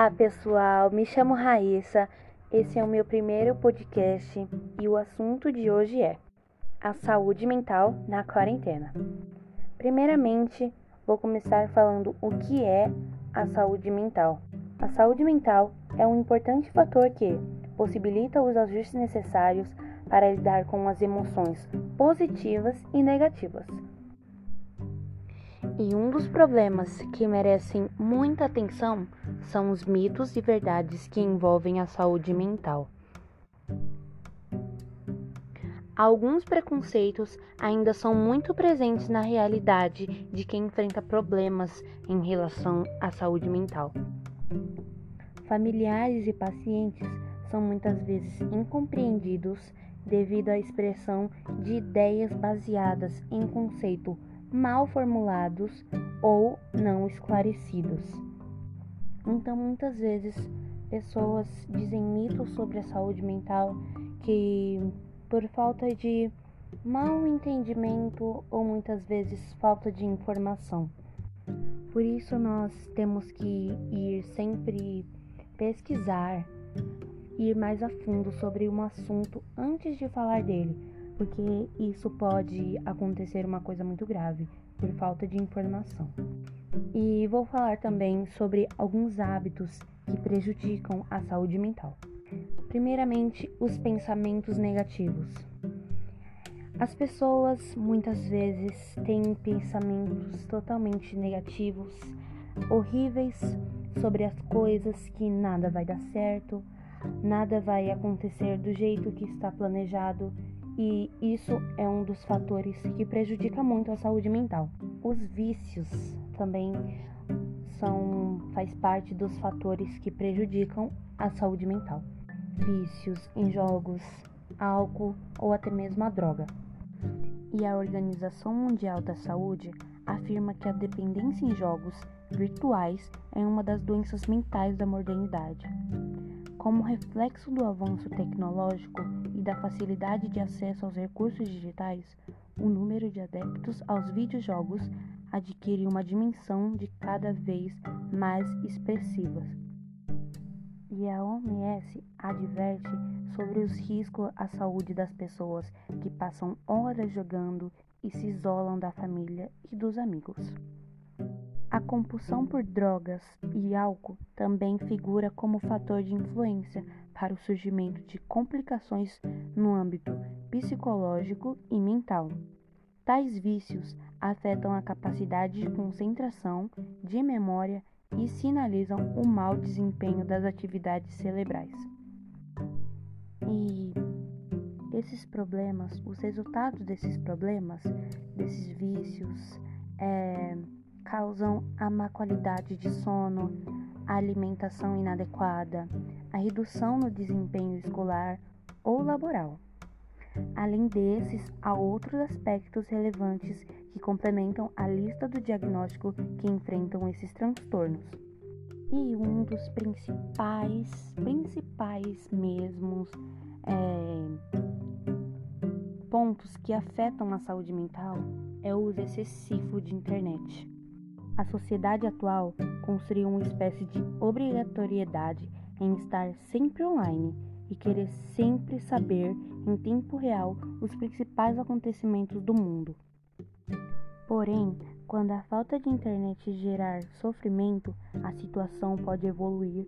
Olá, pessoal. Me chamo Raíssa. Esse é o meu primeiro podcast e o assunto de hoje é a saúde mental na quarentena. Primeiramente, vou começar falando o que é a saúde mental. A saúde mental é um importante fator que possibilita os ajustes necessários para lidar com as emoções positivas e negativas. E um dos problemas que merecem muita atenção são os mitos e verdades que envolvem a saúde mental. Alguns preconceitos ainda são muito presentes na realidade de quem enfrenta problemas em relação à saúde mental. Familiares e pacientes são muitas vezes incompreendidos devido à expressão de ideias baseadas em conceito mal formulados ou não esclarecidos. Então, muitas vezes, pessoas dizem mitos sobre a saúde mental que, por falta de mau entendimento ou muitas vezes falta de informação. Por isso, nós temos que ir sempre pesquisar, ir mais a fundo sobre um assunto antes de falar dele, porque isso pode acontecer uma coisa muito grave por falta de informação. E vou falar também sobre alguns hábitos que prejudicam a saúde mental. Primeiramente, os pensamentos negativos. As pessoas muitas vezes têm pensamentos totalmente negativos, horríveis sobre as coisas que nada vai dar certo, nada vai acontecer do jeito que está planejado e isso é um dos fatores que prejudica muito a saúde mental. Os vícios também são faz parte dos fatores que prejudicam a saúde mental. Vícios em jogos, álcool ou até mesmo a droga. E a Organização Mundial da Saúde afirma que a dependência em jogos virtuais é uma das doenças mentais da modernidade. Como reflexo do avanço tecnológico e da facilidade de acesso aos recursos digitais, o número de adeptos aos videojogos adquire uma dimensão de cada vez mais expressiva. E a OMS adverte sobre os riscos à saúde das pessoas que passam horas jogando e se isolam da família e dos amigos. A compulsão por drogas e álcool também figura como fator de influência para o surgimento de complicações no âmbito psicológico e mental. Tais vícios afetam a capacidade de concentração, de memória e sinalizam o mau desempenho das atividades cerebrais. E esses problemas, os resultados desses problemas, desses vícios, é, causam a má qualidade de sono, a alimentação inadequada, a redução no desempenho escolar ou laboral. Além desses, há outros aspectos relevantes que complementam a lista do diagnóstico que enfrentam esses transtornos. E um dos principais, principais mesmos é, pontos que afetam a saúde mental é o uso excessivo de internet. A sociedade atual construiu uma espécie de obrigatoriedade em estar sempre online e querer sempre saber em tempo real os principais acontecimentos do mundo. Porém, quando a falta de internet gerar sofrimento, a situação pode evoluir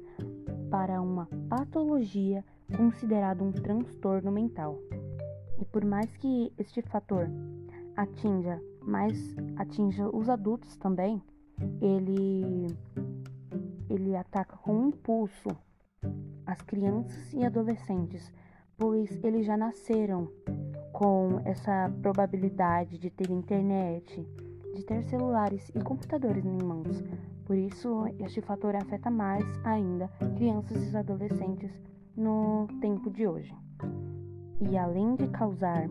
para uma patologia considerada um transtorno mental. E por mais que este fator atinja, mais atinja os adultos também, ele ele ataca com impulso as crianças e adolescentes, pois eles já nasceram com essa probabilidade de ter internet, de ter celulares e computadores em mãos. Por isso, este fator afeta mais ainda crianças e adolescentes no tempo de hoje. E além de causar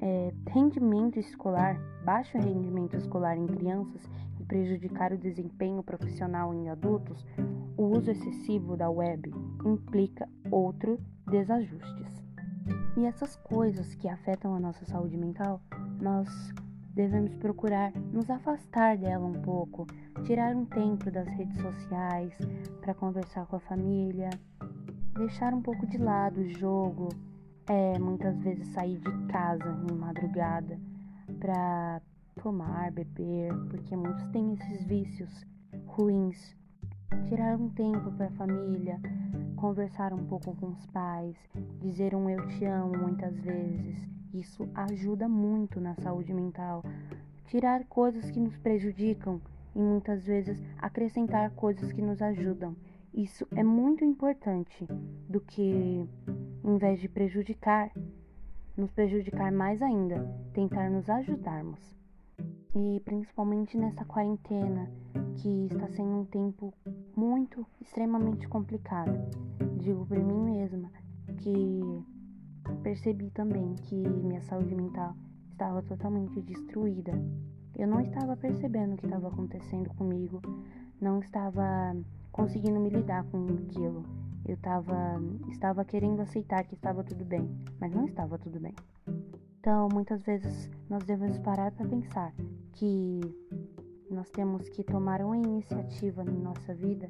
é, rendimento escolar, baixo rendimento escolar em crianças prejudicar o desempenho profissional em adultos, o uso excessivo da web implica outros desajustes. E essas coisas que afetam a nossa saúde mental, nós devemos procurar nos afastar dela um pouco, tirar um tempo das redes sociais para conversar com a família, deixar um pouco de lado o jogo, é muitas vezes sair de casa em madrugada para tomar, beber, porque muitos têm esses vícios ruins. Tirar um tempo para a família, conversar um pouco com os pais, dizer um eu te amo muitas vezes. Isso ajuda muito na saúde mental. Tirar coisas que nos prejudicam e muitas vezes acrescentar coisas que nos ajudam. Isso é muito importante do que, em vez de prejudicar, nos prejudicar mais ainda, tentar nos ajudarmos. E principalmente nessa quarentena, que está sendo um tempo muito, extremamente complicado. Digo por mim mesma que percebi também que minha saúde mental estava totalmente destruída. Eu não estava percebendo o que estava acontecendo comigo, não estava conseguindo me lidar com aquilo. Eu tava, estava querendo aceitar que estava tudo bem, mas não estava tudo bem. Então, muitas vezes nós devemos parar para pensar que nós temos que tomar uma iniciativa na nossa vida,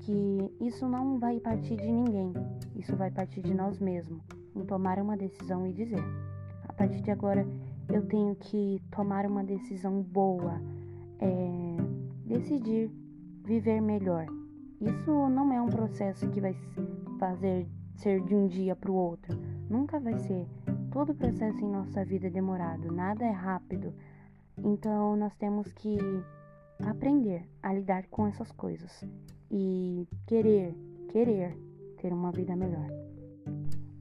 que isso não vai partir de ninguém, isso vai partir de nós mesmos, em tomar uma decisão e dizer: a partir de agora eu tenho que tomar uma decisão boa, é, decidir viver melhor. Isso não é um processo que vai fazer ser de um dia para o outro. Nunca vai ser. Todo processo em nossa vida é demorado, nada é rápido. Então nós temos que aprender a lidar com essas coisas e querer, querer ter uma vida melhor.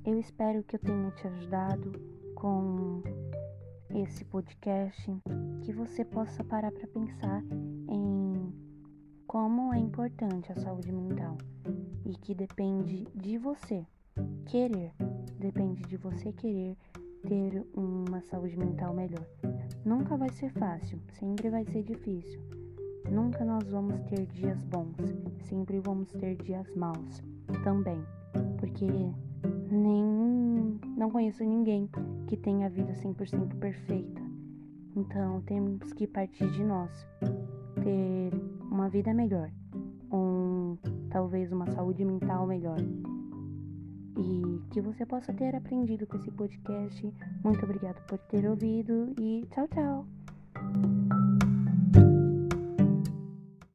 Eu espero que eu tenha te ajudado com esse podcast, que você possa parar para pensar em como é importante a saúde mental e que depende de você querer, depende de você querer ter uma saúde mental melhor. Nunca vai ser fácil, sempre vai ser difícil. Nunca nós vamos ter dias bons, sempre vamos ter dias maus também, porque nem não conheço ninguém que tenha a vida 100% perfeita. Então, temos que partir de nós, ter uma vida melhor, um, talvez uma saúde mental melhor. E que você possa ter aprendido com esse podcast. Muito obrigado por ter ouvido e tchau, tchau!